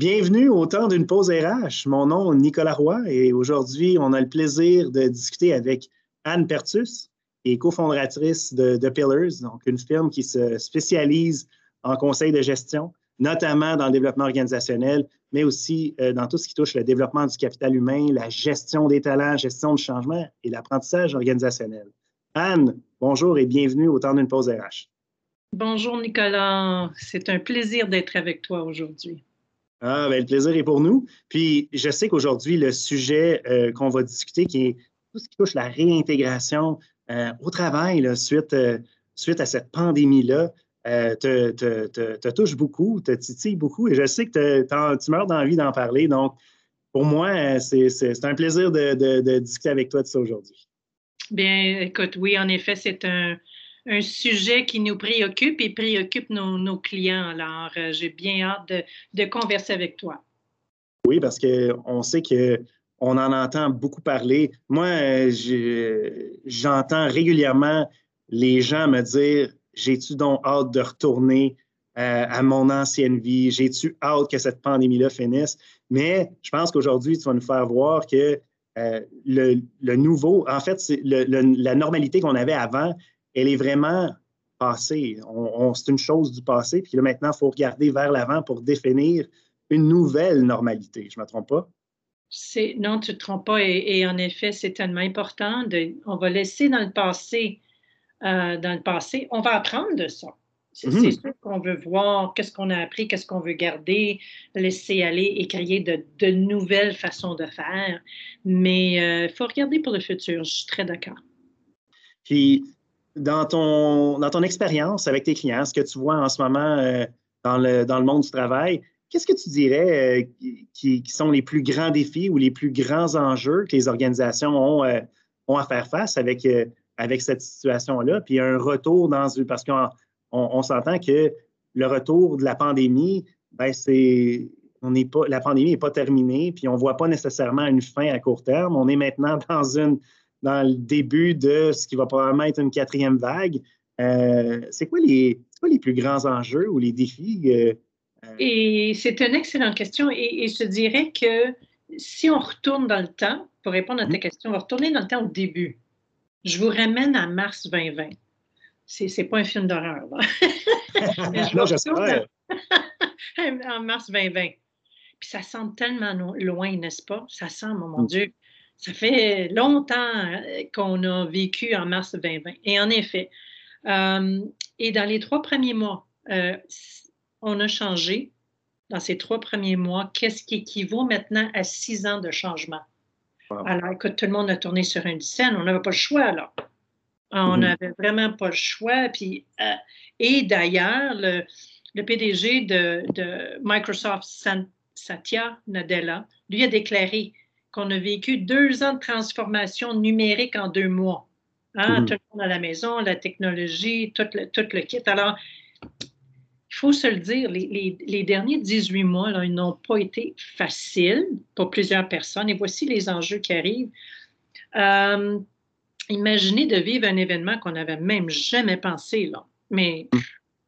Bienvenue au temps d'une pause RH. Mon nom est Nicolas Roy et aujourd'hui, on a le plaisir de discuter avec Anne Pertus, qui est cofondatrice de, de Pillars, donc une firme qui se spécialise en conseil de gestion, notamment dans le développement organisationnel, mais aussi euh, dans tout ce qui touche le développement du capital humain, la gestion des talents, gestion du changement et l'apprentissage organisationnel. Anne, bonjour et bienvenue au temps d'une pause RH. Bonjour Nicolas, c'est un plaisir d'être avec toi aujourd'hui. Ah, ben, le plaisir est pour nous. Puis, je sais qu'aujourd'hui, le sujet euh, qu'on va discuter, qui est tout ce qui touche la réintégration euh, au travail suite, euh, suite à cette pandémie-là, te, te, te, touche beaucoup, te titille beaucoup. Et je sais que tu meurs d'envie d'en parler. Donc, pour moi, c'est un plaisir de, de discuter avec toi de ça aujourd'hui. Bien, écoute, oui, en effet, c'est un, un sujet qui nous préoccupe et préoccupe nos, clients. Alors, euh, j'ai bien hâte de, converser avec toi. Oui, parce qu'on sait qu'on en entend beaucoup parler. Moi, euh, j'entends régulièrement les gens me dire J'ai-tu donc hâte de retourner euh, à mon ancienne vie? J'ai-tu hâte que cette pandémie-là finisse? Mais je pense qu'aujourd'hui, tu vas nous faire voir que le, nouveau, en fait, la normalité qu'on avait avant, elle est vraiment passée. c'est une chose du passé, puis là, maintenant, il faut regarder vers l'avant pour définir une nouvelle normalité. Je ne me trompe pas? non, tu ne te trompes pas. Et, en effet, c'est tellement important. De, on va laisser dans le passé, euh, dans le passé, on va apprendre de ça. C'est mm-hmm. sûr qu'on veut voir qu'est-ce qu'on a appris, qu'est-ce qu'on veut garder, laisser aller et créer de, nouvelles façons de faire. Mais il euh, faut regarder pour le futur. Je suis très d'accord. Puis, dans ton, dans ton expérience avec tes clients, ce que tu vois en ce moment euh, dans, le, dans le monde du travail, qu'est-ce que tu dirais euh, qui, sont les plus grands défis ou les plus grands enjeux que les organisations ont, euh, ont à faire face avec, avec cette situation-là? Puis un retour dans. Parce qu'on on, s'entend que le retour de la pandémie, ben c'est. On n'est pas, la pandémie n'est pas terminée, puis on ne voit pas nécessairement une fin à court terme. On est maintenant dans une, dans le début de ce qui va probablement être une quatrième vague. Euh, c'est quoi, les, les plus grands enjeux ou les défis? Euh, euh? et c'est une excellente question. Et, je dirais que si on retourne dans le temps, pour répondre à ta mm-hmm. question, on va retourner dans le temps au début. Je vous ramène à mars 2020. C'est n'est pas un film d'horreur. non, je sais en mars 2020. Puis ça semble tellement loin, n'est-ce pas? Ça semble, oh mon mm. Dieu, ça fait longtemps euh, qu'on a vécu en mars 2020. Et en effet, euh, et dans les trois premiers mois, euh, on a changé dans ces trois premiers mois, qu'est-ce qui équivaut maintenant à six ans de changement? Alors, écoute, tout le monde a tourné sur une scène, on n'avait pas le choix, là. On mm-hmm. n'avait vraiment pas le choix. Puis, et d'ailleurs, le, le, PDG de, de Microsoft, Satya Nadella, lui a déclaré qu'on a vécu deux ans de transformation numérique en deux mois. Hein? Mm-hmm. Tout le monde à la maison, la technologie, tout le, tout le kit. Alors, il faut se le dire, les, les, derniers 18 mois, là, ils n'ont pas été faciles pour plusieurs personnes. Et voici les enjeux qui arrivent. Euh, imaginez de vivre un événement qu'on n'avait même jamais pensé, là. Mais mm.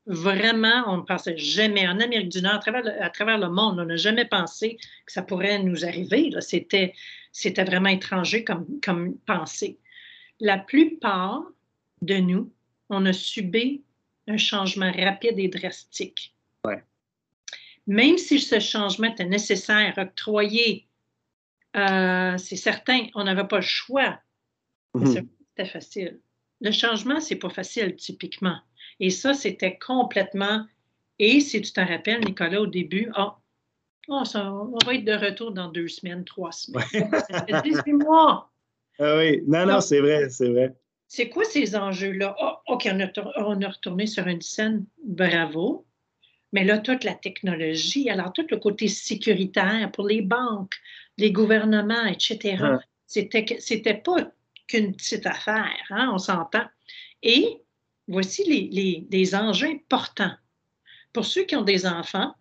Vraiment, on ne pensait jamais. En Amérique du Nord, à travers le, à travers le monde, on n'a jamais pensé que ça pourrait nous arriver. C'était, c'était vraiment étranger comme, comme pensée. La plupart de nous, on a subi un changement rapide et drastique. même si ce changement était nécessaire, octroyé, euh, c'est certain, on n'avait pas le choix. Mhm. C'était facile. Le changement, c'est pas facile, typiquement. Et ça, c'était complètement. Et si tu te rappelles, Nicolas, au début, oh, oh on va être de retour dans deux semaines, trois semaines. Ça fait 18 mois. Ah oui, non, non, c'est vrai, c'est vrai. C'est quoi ces enjeux-là? Oh, OK, on a, on a retourné sur une scène, bravo. Mais là, toute la technologie, alors tout le côté sécuritaire pour les banques, les gouvernements, etc., c'était, c'était pas qu'une petite affaire, hein, on s'entend. Et voici les, les, enjeux importants. Pour ceux qui ont des enfants,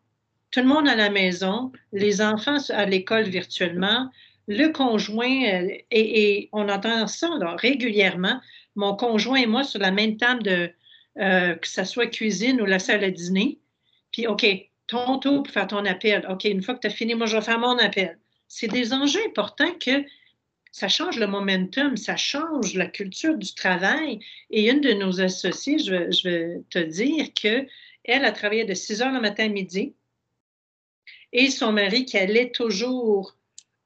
tout le monde à la maison, les enfants à l'école virtuellement, le conjoint, euh, et, on entend ça régulièrement, mon conjoint et moi sur la même table de, euh, que ce soit cuisine ou la salle à dîner, puis, OK, ton tour pour faire ton appel. OK, une fois que tu as fini, moi, je vais faire mon appel. C'est des enjeux importants que ça change le momentum, ça change la culture du travail. Et une de nos associées, je vais, te dire qu'elle a travaillé de 6 heures le matin à midi et son mari qui allait toujours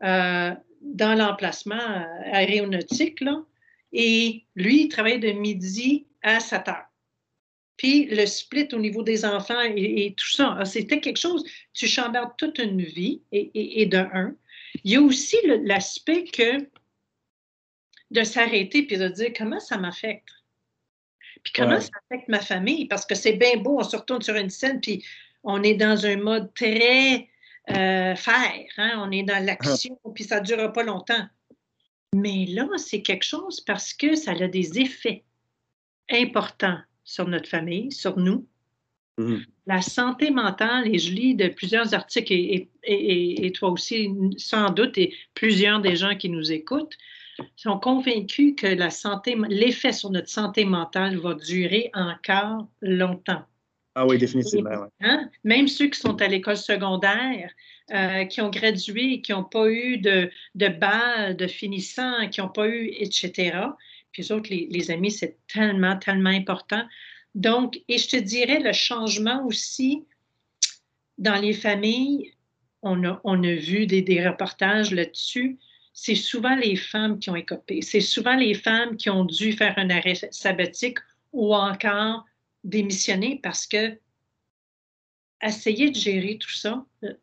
euh, dans l'emplacement euh, aéronautique, là, et lui, il travaillait de midi à 7 heures. Puis le split au niveau des enfants et, tout ça, ah, c'était quelque chose, tu chambardes toute une vie et, de un. Il y a aussi l'aspect que de s'arrêter puis de dire comment ça m'affecte? Puis comment ça affecte ma famille, parce que c'est bien beau, on se retourne sur une scène, puis on est dans un mode très euh, faire, hein? on est dans l'action, puis ça ne durera pas longtemps. Mais là, c'est quelque chose parce que ça a des effets importants sur notre famille, sur nous. Mm-hmm. La santé mentale, et je lis de plusieurs articles, et, toi aussi, sans doute, et plusieurs des gens qui nous écoutent, sont convaincus que la santé, l'effet sur notre santé mentale va durer encore longtemps. Ah oui, définitivement. Hein? Même ceux qui sont à l'école secondaire, euh, qui ont gradué, qui n'ont pas eu de, de bal, de finissant, qui n'ont pas eu, etc. Puis autres, les, amis, c'est tellement, tellement important. Donc, et je te dirais, le changement aussi dans les familles, on a, vu des, des reportages là-dessus, c'est souvent les femmes qui ont écopé. C'est souvent les femmes qui ont dû faire un arrêt sabbatique ou encore démissionner parce que essayer de gérer tout ça, euh,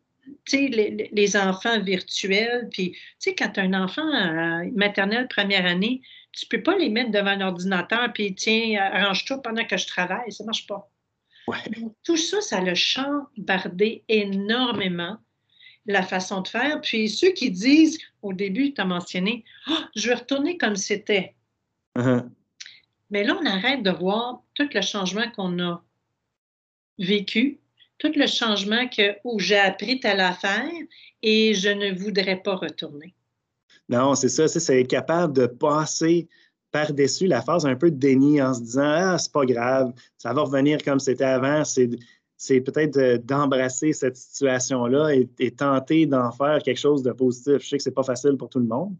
les, les, enfants virtuels, puis, tu sais, quand un enfant euh, maternel première année, tu ne peux pas les mettre devant un ordinateur puis tiens, arrange-toi pendant que je travaille. Ça ne marche pas. Tout ça, ça le chambardé énormément la façon de faire. Puis ceux qui disent, au début, tu as mentionné, ah, je vais retourner comme c'était. Uh-huh. Mais là, on arrête de voir tout le changement qu'on a vécu, tout le changement que, où j'ai appris telle affaire et je ne voudrais pas retourner. Non, c'est ça, c'est être capable de passer par-dessus la phase un peu de déni en se disant Ah, c'est pas grave, ça va revenir comme c'était avant. C'est peut-être d'embrasser cette situation-là et, tenter d'en faire quelque chose de positif. Je sais que c'est pas facile pour tout le monde,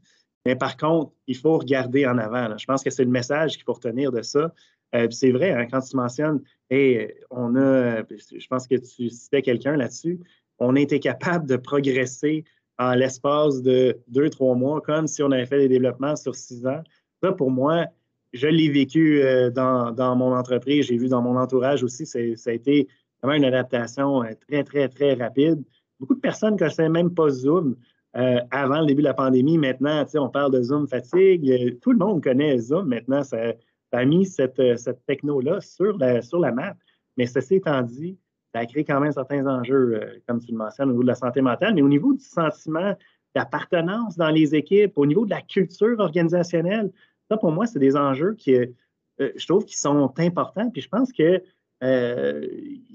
mais par contre, il faut regarder en avant. Je pense que c'est le message qu'il faut retenir de ça. Euh, c'est vrai, hein, quand tu mentionnes, hey, on a, je pense que tu citais quelqu'un là-dessus, on a été capable de progresser en l'espace de deux, trois mois, comme si on avait fait des développements sur six ans. Ça, pour moi, je l'ai vécu euh, dans, mon entreprise, j'ai vu dans mon entourage aussi, ça a été vraiment une adaptation euh, très, très, très rapide. Beaucoup de personnes ne connaissaient même pas Zoom euh, avant le début de la pandémie. Maintenant, on parle de Zoom fatigue. Tout le monde connaît Zoom maintenant. Ça, a mis cette, cette techno-là sur la, sur la map. Mais ceci étant dit, ça a créé quand même certains enjeux, euh, comme tu le mentionnes, au niveau de la santé mentale, mais au niveau du sentiment d'appartenance dans les équipes, au niveau de la culture organisationnelle, ça, pour moi, c'est des enjeux qui, euh, je trouve, qui sont importants. Puis je pense que euh,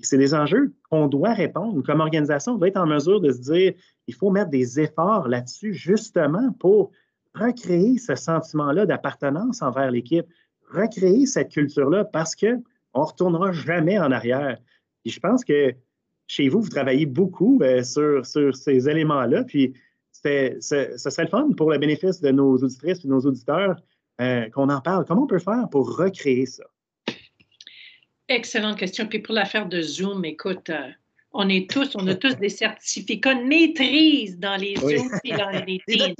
c'est des enjeux qu'on doit répondre. Comme organisation, on doit être en mesure de se dire, il faut mettre des efforts là-dessus, justement, pour recréer ce sentiment-là d'appartenance envers l'équipe, recréer cette culture-là, parce qu'on ne retournera jamais en arrière je pense que chez vous, vous travaillez beaucoup euh, sur, ces éléments-là. Puis ce serait le fun pour le bénéfice de nos auditrices et nos auditeurs euh, qu'on en parle. Comment on peut faire pour recréer ça? Excellente question. Puis pour l'affaire de Zoom, écoute, euh, On est tous, on a tous des certificats de maîtrise dans les Oui. Zooms et dans les Teams.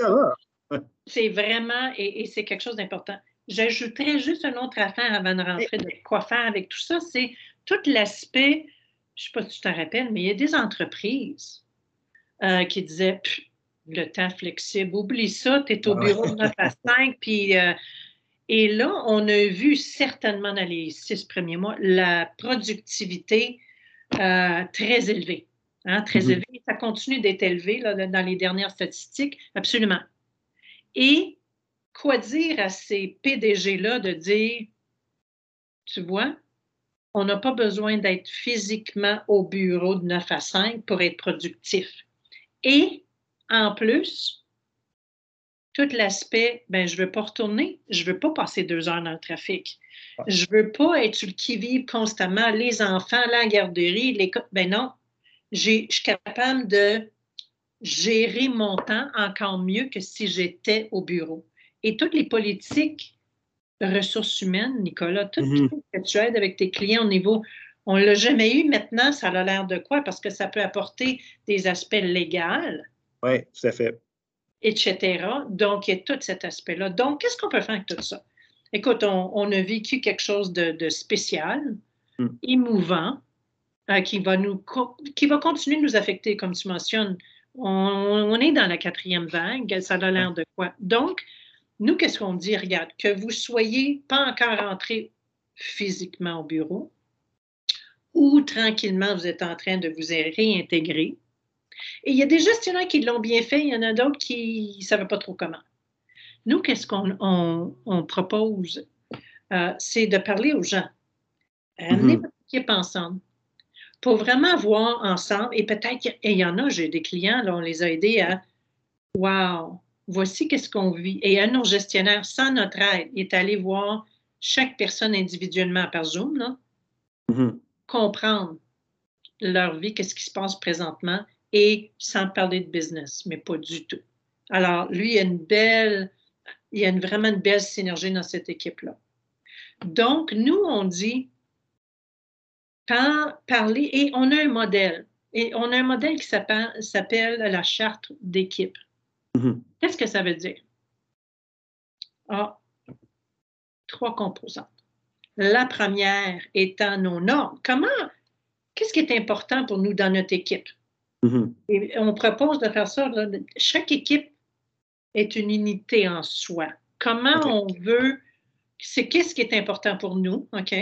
C'est vraiment, et, et c'est quelque chose d'important. J'ajouterais juste une autre affaire avant de rentrer de quoi faire avec tout ça, c'est tout l'aspect, je ne sais pas si tu t'en rappelles, mais il y a des entreprises euh, qui disaient le temps flexible, oublie ça, tu es au Ah bureau de 9 à 5, puis. euh, et là, on a vu certainement dans les six premiers mois la productivité euh, très élevée. hein, très Mhm. élevée. Ça continue d'être élevé là, dans les dernières statistiques, absolument. Et quoi dire à ces PDG-là de dire, tu vois, on n'a pas besoin d'être physiquement au bureau de 9 à 5 pour être productif. Et en plus, tout l'aspect, ben, je ne veux pas retourner, je ne veux pas passer deux heures dans le trafic. Je ne veux pas être sur le qui-vive constamment, les enfants, la garderie, l'école. Ben non, je suis capable de gérer mon temps encore mieux que si j'étais au bureau. Et toutes les politiques ressources humaines, Nicolas, tout Mhm. ce que tu aides avec tes clients au niveau, on ne l'a jamais eu maintenant, ça a l'air de quoi? Parce que ça peut apporter des aspects légaux, Oui, tout à fait. etc. Donc, il y a tout cet aspect-là. Donc, qu'est-ce qu'on peut faire avec tout ça? Écoute, on, on a vécu quelque chose de, de spécial, Mm. émouvant, euh, qui, va nous, qui va continuer de nous affecter, comme tu mentionnes. On, on est dans la quatrième vague, ça a l'air de quoi? Donc, nous, qu'est-ce qu'on dit? Regarde, que vous soyez pas encore rentré physiquement au bureau ou tranquillement, vous êtes en train de vous réintégrer. Et il y a des gestionnaires qui l'ont bien fait, il y en a d'autres qui ne savaient pas trop comment. Nous, qu'est-ce qu'on on, on propose? Euh, c'est de parler aux gens. Amenez Mhm. votre équipe ensemble pour vraiment voir ensemble, et peut-être, et il y en a, j'ai des clients, là, on les a aidés à Wow, voici qu'est-ce qu'on vit. Et un de nos gestionnaires, sans notre aide, est allé voir chaque personne individuellement par Zoom, là, Mhm. comprendre leur vie, qu'est-ce qui se passe présentement, et sans parler de business, mais pas du tout. Alors, lui, il y a une belle, il y a une- vraiment une belle synergie dans cette équipe-là. Donc, nous, on dit, par- parler, et on a un modèle. Et on a un modèle qui s'appelle s'appelle la charte d'équipe. Mhm. Qu'est-ce que ça veut dire? Ah, trois composantes. La première étant nos normes. Comment, qu'est-ce qui est important pour nous dans notre équipe? Mhm. Et on propose de faire ça. là. Chaque équipe est une unité en soi. Comment on veut, c'est qu'est-ce qui est important pour nous, OK?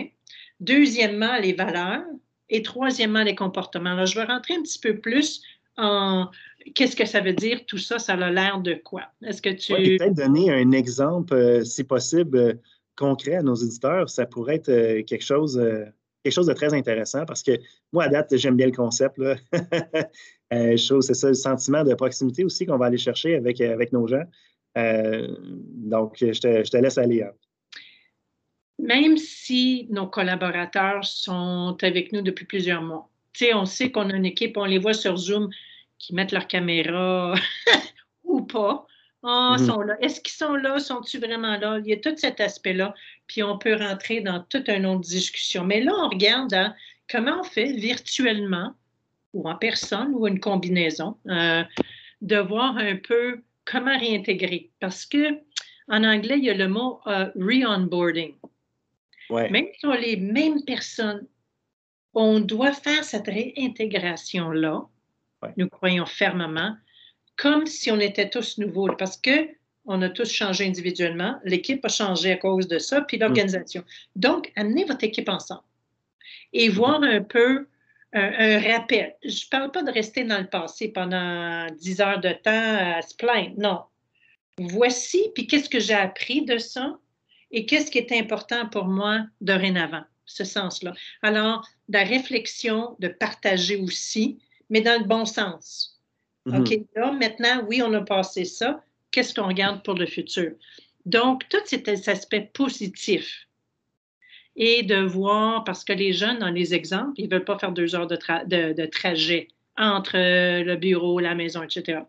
Deuxièmement, les valeurs. Et troisièmement, les comportements. Alors, je vais rentrer un petit peu plus en qu'est-ce que ça veut dire, tout ça, ça a l'air de quoi? Est-ce que tu. Ouais, peut-être donner un exemple, euh, si possible, euh, concret à nos auditeurs. Ça pourrait être euh, quelque, chose, quelque chose de très intéressant parce que moi, à date, j'aime bien le concept. Là. Je trouve que c'est ça, le sentiment de proximité aussi qu'on va aller chercher avec, avec nos gens. Donc, je te, je te laisse aller. hein. même si nos collaborateurs sont avec nous depuis plusieurs mois. On sait qu'on a une équipe, on les voit sur Zoom qui mettent leur caméra ou pas. Ah, Mhm. sont là. Est-ce qu'ils sont là? Sont-ils vraiment là? Il y a tout cet aspect-là. Puis on peut rentrer dans toute une autre discussion. Mais là, on regarde hein, comment on fait virtuellement ou en personne ou une combinaison euh, de voir un peu comment réintégrer. Parce que en anglais, il y a le mot euh, re-onboarding. Ouais. Même si on est les mêmes personnes, on doit faire cette réintégration-là, Ouais. nous croyons fermement, comme si on était tous nouveaux, parce que on a tous changé individuellement, l'équipe a changé à cause de ça, puis l'organisation. Donc, amenez votre équipe ensemble et voir un peu un, un rappel. Je ne parle pas de rester dans le passé pendant 10 heures de temps à se plaindre, non. Voici, puis qu'est-ce que j'ai appris de ça et qu'est-ce qui est important pour moi dorénavant, ce sens-là. Alors, de la réflexion, de partager aussi, mais dans le bon sens. Mhm. OK, là, maintenant, oui, on a passé ça. Qu'est-ce qu'on regarde pour le futur? Donc, tout cet aspect positif. Et de voir, parce que les jeunes, dans les exemples, ils ne veulent pas faire deux heures de, tra- de- de trajet entre euh, le bureau, la maison, etc.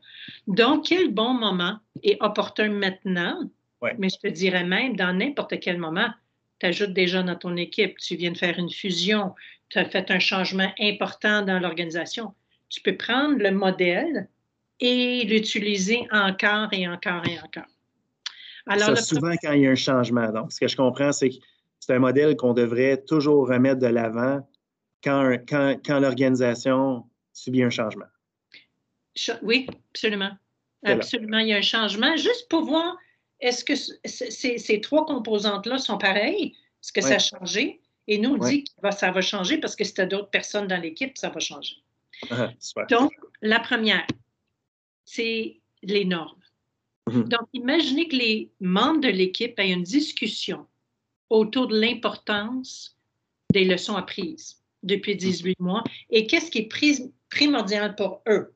Donc, quel bon moment et opportun maintenant, Ouais. mais je te dirais même dans n'importe quel moment, tu ajoutes des gens dans ton équipe, tu viens de faire une fusion, tu as fait un changement important dans l'organisation. Tu peux prendre le modèle et l'utiliser encore et encore et encore. Alors, souvent, quand il y a un changement, donc, ce que je comprends, c'est que c'est un modèle qu'on devrait toujours remettre de l'avant quand, quand, l'organisation subit un changement. Oui, absolument. Absolument, il y a un changement. Juste pour voir, est-ce que ces, trois composantes-là sont pareilles? Est-ce que ça a changé? Et nous, on dit que ça va changer parce que si tu as d'autres personnes dans l'équipe, ça va changer. Donc, la première, c'est les normes. Mm-hmm. Donc, imaginez que les membres de l'équipe aient une discussion autour de l'importance des leçons apprises depuis 18 mm-hmm. mois et qu'est-ce qui est primordial pour eux.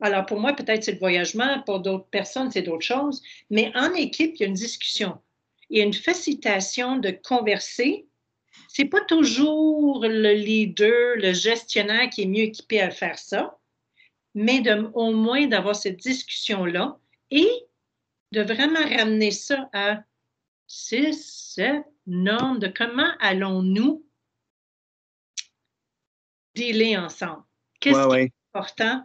Alors, pour moi, peut-être c'est le voyagement, pour d'autres personnes, c'est d'autres choses, mais en équipe, il y a une discussion. Il y a une facilitation de converser. Ce n'est pas toujours le leader, le gestionnaire qui est mieux équipé à faire ça, mais au moins d'avoir cette discussion-là et de vraiment ramener ça à six, sept normes de comment allons-nous dealer ensemble? Qu'est-ce qui est important?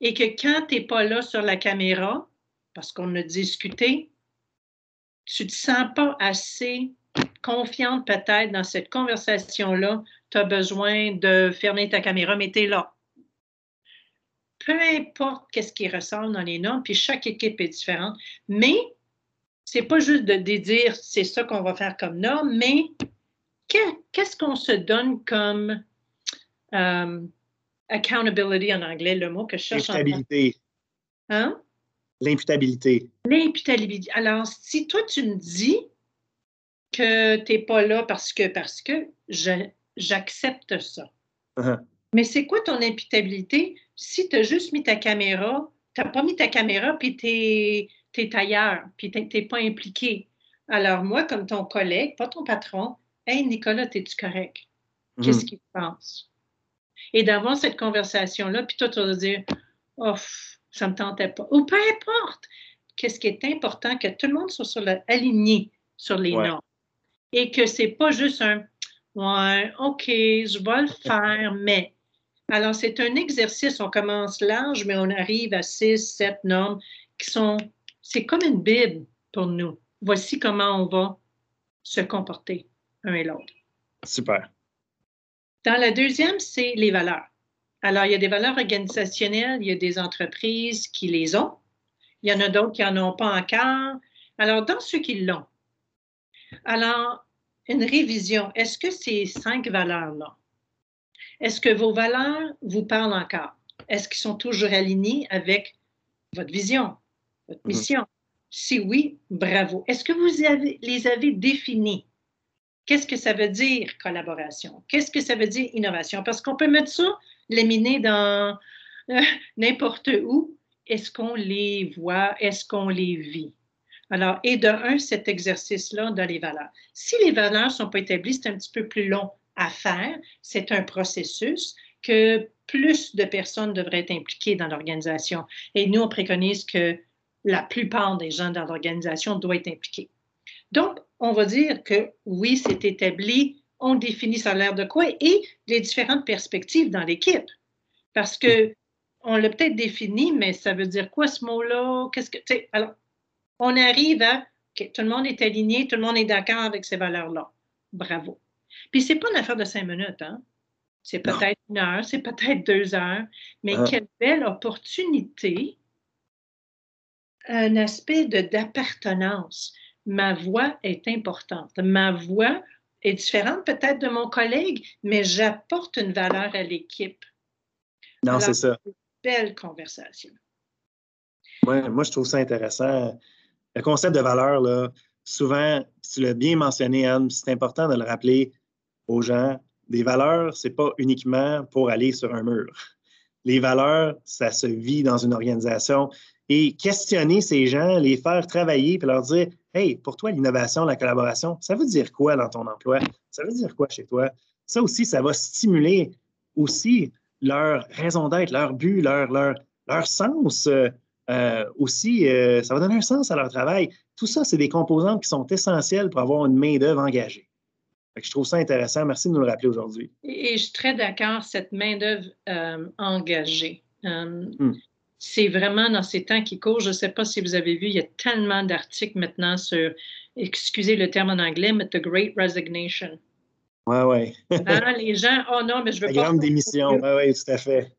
Et que quand tu n'es pas là sur la caméra, parce qu'on a discuté, tu ne te sens pas assez confiante peut-être dans cette conversation-là, tu as besoin de fermer ta caméra, mais tu es là peu importe qu'est-ce qui ressort dans les normes, puis chaque équipe est différente, mais c'est pas juste de, dire c'est ça qu'on va faire comme norme, mais qu'est-ce qu'on se donne comme euh, accountability en anglais, le mot que je cherche. L'imputabilité. Hein? L'imputabilité. L'imputabilité. Alors, si toi, tu me dis que tu n'es pas là parce que, parce que j'accepte ça. Uh-huh. Mais c'est quoi ton imputabilité? Si tu as juste mis ta caméra, tu n'as pas mis ta caméra, puis tu es, ailleurs, puis tu n'es pas impliqué. Alors, moi, comme ton collègue, pas ton patron, Hey, Nicolas, es-tu correct? Qu'est-ce mhm. qu'il pense? Et d'avoir cette conversation-là, puis toi, tu vas dire, oh, ça ne me tentait pas. Ou peu importe. Qu'est-ce qui est important, que tout le monde soit sur aligné sur les normes. Et que ce n'est pas juste un, ouais, OK, je vais le faire, mais alors, c'est un exercice, on commence large, mais on arrive à six, sept normes qui sont, c'est comme une Bible pour nous. Voici comment on va se comporter un et l'autre. Super. Dans la deuxième, c'est les valeurs. Alors, il y a des valeurs organisationnelles, il y a des entreprises qui les ont, il y en a d'autres qui n'en ont pas encore. Alors, dans ceux qui l'ont, alors, une révision, est-ce que ces cinq valeurs-là, est-ce que vos valeurs vous parlent encore? Est-ce qu'ils sont toujours alignés avec votre vision, votre mhm. mission? Si oui, bravo. Est-ce que vous les avez définis? Qu'est-ce que ça veut dire collaboration? Qu'est-ce que ça veut dire innovation? Parce qu'on peut mettre ça, l'éminer dans euh, n'importe où. Est-ce qu'on les voit? Est-ce qu'on les vit? Alors, et de un, cet exercice-là dans les valeurs. Si les valeurs ne sont pas établies, c'est un petit peu plus long à faire. C'est un processus que plus de personnes devraient être impliquées dans l'organisation. Et nous, on préconise que la plupart des gens dans l'organisation doivent être impliqués. Donc, on va dire que oui, c'est établi, on définit ça l'air de quoi et les différentes perspectives dans l'équipe. Parce que on l'a peut-être défini, mais ça veut dire quoi ce mot-là? Qu'est-ce que, alors, on arrive à, tout le monde est aligné, tout le monde est d'accord avec ces valeurs-là. Bravo. Puis c'est pas une affaire de cinq minutes, hein? C'est peut-être une heure, c'est peut-être deux heures, mais ah. quelle belle opportunité, un aspect d'appartenance. Ma voix est importante. Ma voix est différente peut-être de mon collègue, mais j'apporte une valeur à l'équipe. Non, c'est ça. Une belle conversation. Oui, moi, je trouve ça intéressant. Le concept de valeur, là, souvent, tu l'as bien mentionné, Anne, c'est important de le rappeler aux gens. Des valeurs, ce n'est pas uniquement pour aller sur un mur. Les valeurs, ça se vit dans une organisation. Et questionner ces gens, les faire travailler, puis leur dire Hey, pour toi, l'innovation, la collaboration, ça veut dire quoi dans ton emploi? Ça veut dire quoi chez toi? Ça aussi, ça va stimuler aussi leur raison d'être, leur but, leur, leur, leur sens euh, euh, aussi, ça va donner un sens à leur travail. Tout ça, c'est des composantes qui sont essentielles pour avoir une main-d'œuvre engagée. je trouve ça intéressant. Merci de nous le rappeler aujourd'hui. Et, je suis très d'accord, cette main-d'œuvre engagée. Hmm. C'est vraiment dans ces temps qui courent. Je ne sais pas si vous avez vu, il y a tellement d'articles maintenant sur, excusez le terme en anglais, mais The Great Resignation. Oui, oui. Hein, les gens, oh non, mais je veux La pas. grande démission, oui, oui, tout à fait.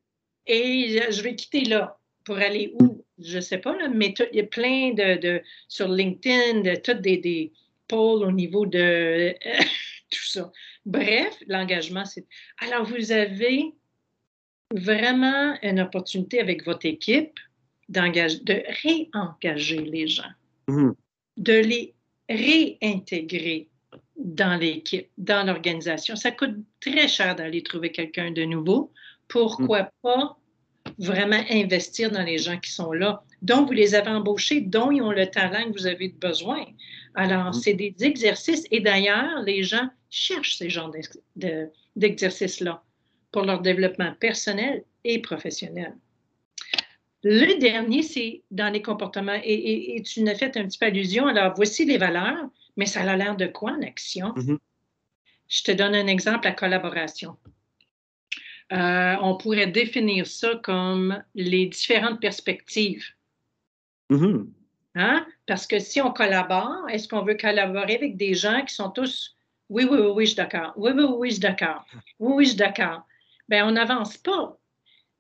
Et je vais quitter là pour aller où? Je ne sais pas, là, mais il y a plein de, de sur LinkedIn, de toutes des, des polls au niveau de tout ça. Bref, l'engagement, c'est. Alors, vous avez vraiment une opportunité avec votre équipe de réengager les gens, mm-hmm. de les réintégrer dans l'équipe, dans l'organisation. Ça coûte très cher d'aller trouver quelqu'un de nouveau. Pourquoi mm. pas vraiment investir dans les gens qui sont là, dont vous les avez embauchés, dont ils ont le talent que vous avez besoin. Alors, mm. c'est des exercices. Et d'ailleurs, les gens cherchent ces genres d'exercices-là pour leur développement personnel et professionnel. Le dernier, c'est dans les comportements, et, tu nous as fait un petit peu allusion. Alors, voici les valeurs, mais ça a l'air de quoi en action? Mm-hmm. Je te donne un exemple, la collaboration. Euh, on pourrait définir ça comme les différentes perspectives. Mm-hmm. Hein? Parce que si on collabore, est-ce qu'on veut collaborer avec des gens qui sont tous oui, oui, oui, oui, je suis d'accord. Oui, oui, oui, je suis d'accord. Oui, oui, je suis d'accord. Bien, on n'avance pas.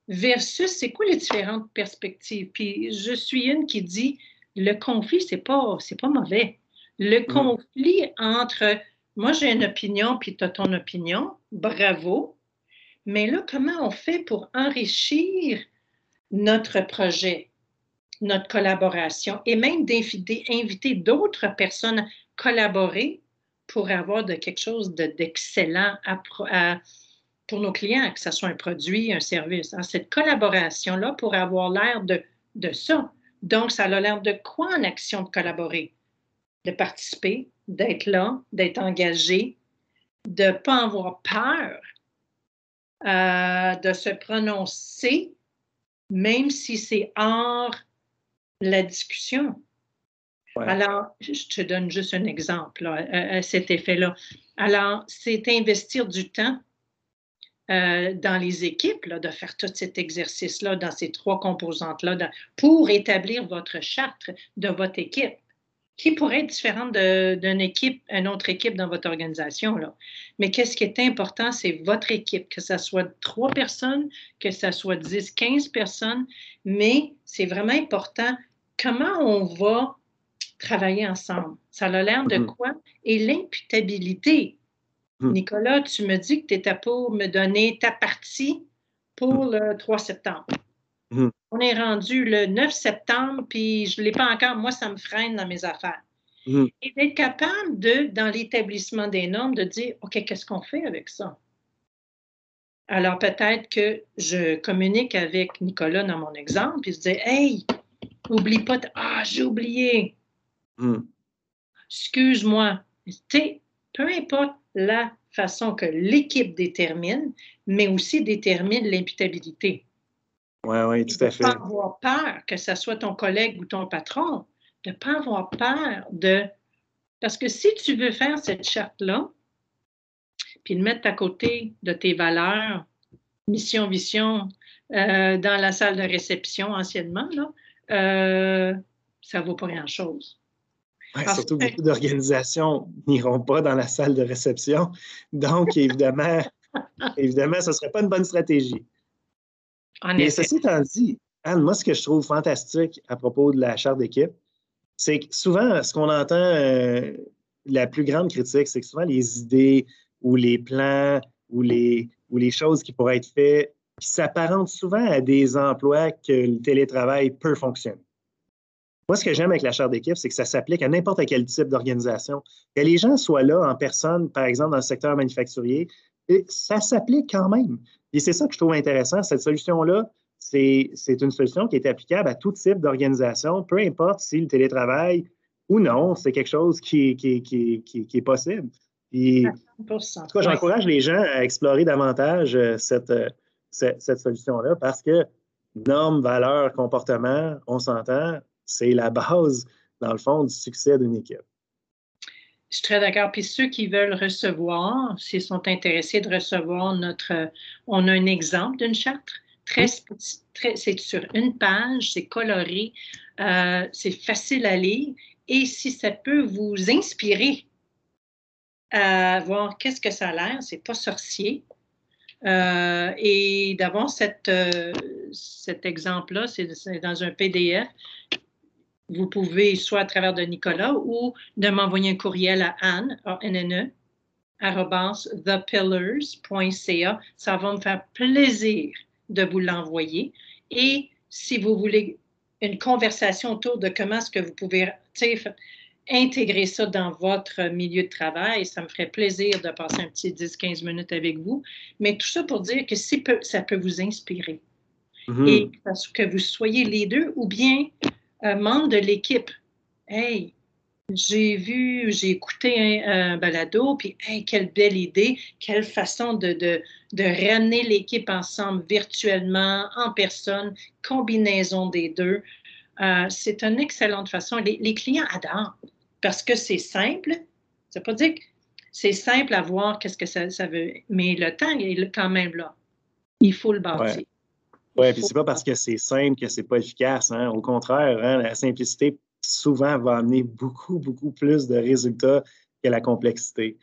Versus, c'est quoi les différentes perspectives? Puis je suis une qui dit le conflit, c'est pas, c'est pas mauvais. Le mm. conflit entre moi, j'ai une opinion, puis tu as ton opinion, bravo. Mais là, comment on fait pour enrichir notre projet, notre collaboration et même d'inviter d'autres personnes à collaborer pour avoir de quelque chose d'excellent pour nos clients, que ce soit un produit, un service. cette collaboration-là pour avoir l'air de, de ça. Donc, ça a l'air de quoi en action de collaborer? De participer, d'être là, d'être engagé, de ne pas avoir peur euh, de se prononcer, même si c'est hors la discussion. Alors, je te donne juste un exemple à, cet effet-là. Alors, c'est investir du temps euh, dans les équipes, là, de faire tout cet exercice-là, dans ces trois composantes-là, pour établir votre charte de votre équipe qui pourrait être différente d'une équipe, une autre équipe dans votre organisation. Là. Mais qu'est-ce qui est important, c'est votre équipe, que ce soit trois personnes, que ce soit 10, 15 personnes, mais c'est vraiment important comment on va travailler ensemble. Ça a l'air de mm-hmm. quoi? Et l'imputabilité. Mm. Nicolas, tu me dis que tu étais pour me donner ta partie pour mm. le 3 septembre. On est rendu le 9 septembre, puis je ne l'ai pas encore. Moi, ça me freine dans mes affaires. Mm-hmm. Et d'être capable de, dans l'établissement des normes, de dire, OK, qu'est-ce qu'on fait avec ça? Alors peut-être que je communique avec Nicolas dans mon exemple, puis je dis, Hey, oublie pas, ah, j'ai oublié. Mm. Excuse-moi. Peu importe la façon que l'équipe détermine, mais aussi détermine l'imputabilité. Oui, oui, tout à fait. De ne pas avoir peur, que ce soit ton collègue ou ton patron, de ne pas avoir peur de. Parce que si tu veux faire cette charte-là, puis le mettre à côté de tes valeurs, mission, vision, euh, dans la salle de réception anciennement, là, euh, ça ne vaut pas grand-chose. surtout que beaucoup d'organisations n'iront pas dans la salle de réception. Donc, évidemment, évidemment, ce ne serait pas une bonne stratégie. Mais ceci étant dit, Anne, moi, ce que je trouve fantastique à propos de la charte d'équipe, c'est que souvent, ce qu'on entend, euh, la plus grande critique, c'est que souvent les idées ou les plans ou les, ou les choses qui pourraient être faites, qui s'apparentent souvent à des emplois que le télétravail peut fonctionner. Moi, ce que j'aime avec la charte d'équipe, c'est que ça s'applique à n'importe quel type d'organisation. Que les gens soient là en personne, par exemple, dans le secteur manufacturier, ça s'applique quand même. Et c'est ça que je trouve intéressant. Cette solution-là, c'est une solution qui est applicable à tout type d'organisation, peu importe si le télétravail ou non, c'est quelque chose qui, qui, qui, est possible. en tout cas, j'encourage les gens à explorer davantage euh, cette, euh, cette, solution-là parce que normes, valeurs, comportements, on s'entend, c'est la base, dans le fond, du succès d'une équipe. Je suis très d'accord. Puis ceux qui veulent recevoir, s'ils sont intéressés de recevoir notre. On a un exemple d'une charte. Très, très, c'est sur une page, c'est coloré, euh, c'est facile à lire. Et si ça peut vous inspirer à voir qu'est-ce que ça a l'air, c'est pas sorcier, euh, et d'avoir cette, euh, cet exemple-là, c'est dans un PDF. Vous pouvez soit à travers de Nicolas ou de m'envoyer un courriel à Anne, A-N-N-E, thepillars.ca. Ça va me faire plaisir de vous l'envoyer. Et si vous voulez une conversation autour de comment est-ce que vous pouvez intégrer ça dans votre milieu de travail. Ça me ferait plaisir de passer un petit 10-15 minutes avec vous. Mais tout ça pour dire que si ça peut vous inspirer. Mm-hmm. Et que vous soyez les deux ou bien membre de l'équipe. Hey, j'ai vu, j'ai écouté un, balado, puis hey, quelle belle idée, quelle façon de, de, ramener l'équipe ensemble virtuellement, en personne, combinaison des deux. Euh, c'est une excellente façon. Les, clients adorent parce que c'est simple. Ça veut pas dire que c'est simple à voir qu'est-ce que ça, veut, mais le temps est quand même là. Il faut le bâtir. Oui, puis c'est pas parce que c'est simple que c'est pas efficace. Hein. Au contraire, hein, la simplicité souvent va amener beaucoup, beaucoup plus de résultats que la complexité.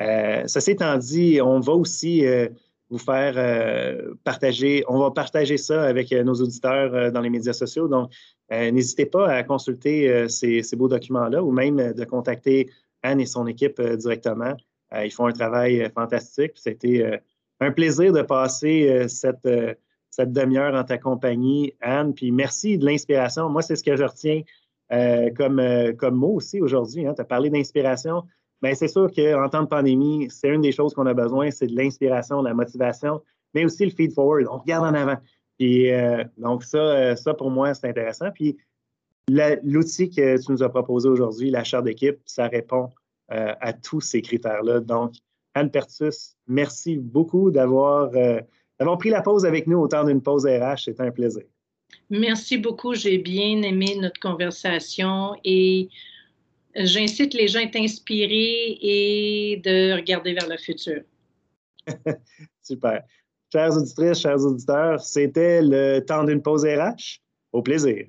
Euh, ceci étant dit, on va aussi euh, vous faire euh, partager, on va partager ça avec euh, nos auditeurs euh, dans les médias sociaux. Donc, n'hésitez pas à consulter ces, beaux documents-là ou même de contacter Anne et son équipe directement. ils font un travail fantastique. C'était un plaisir de passer cette, cette demi-heure en ta compagnie, Anne. Puis merci de l'inspiration. Moi, c'est ce que je retiens comme, comme mot aussi aujourd'hui. Hein. Tu as parlé d'inspiration. Bien, c'est sûr qu'en temps de pandémie, c'est une des choses qu'on a besoin, c'est de l'inspiration, de la motivation, mais aussi le feed forward. On regarde en avant. Puis, euh, donc, ça, euh, ça, pour moi, c'est intéressant. Puis, l'outil que tu nous as proposé aujourd'hui, la charte d'équipe, ça répond euh, à tous ces critères-là. Donc, Anne Pertus, merci beaucoup d'avoir pris la pause avec nous au temps d'une pause RH. C'était un plaisir. Merci beaucoup. J'ai bien aimé notre conversation et J'incite les gens à être inspirés et de regarder vers le futur. Super. Chères auditrices, chers auditeurs, c'était le temps d'une pause RH. Au plaisir.